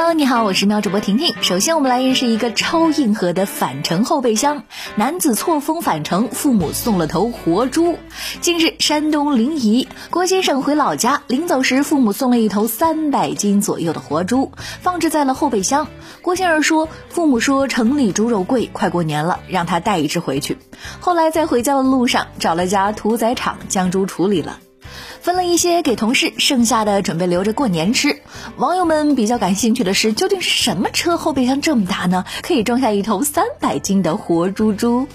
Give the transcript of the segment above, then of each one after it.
Hello，你好，我是喵主播婷婷。首先，我们来认识一个超硬核的返程后备箱。男子错峰返程，父母送了头活猪。近日，山东临沂郭先生回老家，临走时父母送了一头三百斤左右的活猪，放置在了后备箱。郭先生说，父母说城里猪肉贵，快过年了，让他带一只回去。后来在回家的路上，找了家屠宰场将猪处理了。分了一些给同事，剩下的准备留着过年吃。网友们比较感兴趣的是，究竟是什么车后备箱这么大呢？可以装下一头三百斤的活猪猪。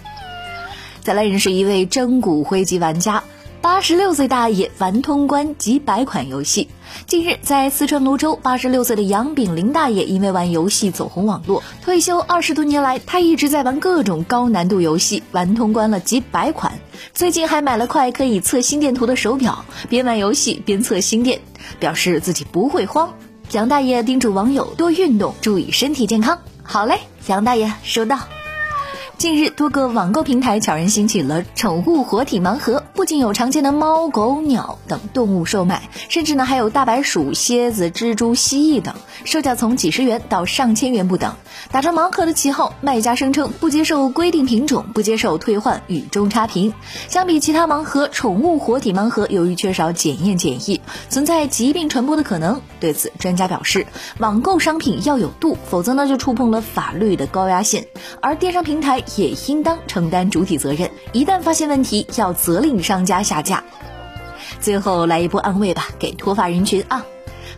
再来认识一位真骨灰级玩家。八十六岁大爷玩通关几百款游戏。近日，在四川泸州，八十六岁的杨炳林大爷因为玩游戏走红网络，退休二十多年来，他一直在玩各种高难度游戏，玩通关了几百款。最近还买了块可以测心电图的手表，边玩游戏边测心电，表示自己不会慌。杨大爷叮嘱网友多运动，注意身体健康。好嘞，杨大爷收到。近日，多个网购平台悄然兴起了宠物活体盲盒，不仅有常见的猫、狗、鸟等动物售卖，甚至呢还有大白鼠、蝎子、蜘蛛、蜥蜴等，售价从几十元到上千元不等。打着盲盒的旗号，卖家声称不接受规定品种，不接受退换与中差评。相比其他盲盒，宠物活体盲盒由于缺少检验检疫，存在疾病传播的可能。对此，专家表示，网购商品要有度，否则呢就触碰了法律的高压线，而电商平台。也应当承担主体责任，一旦发现问题，要责令商家下架。最后来一波安慰吧，给脱发人群啊！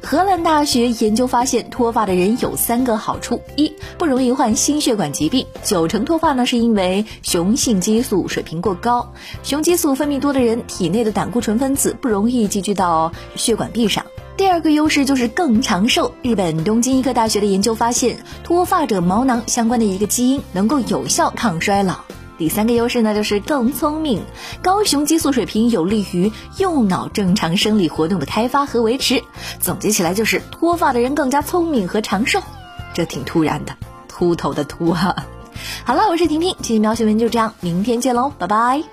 荷兰大学研究发现，脱发的人有三个好处：一，不容易患心血管疾病，九成脱发呢是因为雄性激素水平过高，雄激素分泌多的人体内的胆固醇分子不容易积聚到血管壁上。第二个优势就是更长寿。日本东京医科大学的研究发现，脱发者毛囊相关的一个基因能够有效抗衰老。第三个优势呢，就是更聪明。高雄激素水平有利于右脑正常生理活动的开发和维持。总结起来就是，脱发的人更加聪明和长寿。这挺突然的，秃头的秃哈。好了，我是婷婷，今天喵新闻就这样，明天见喽，拜拜。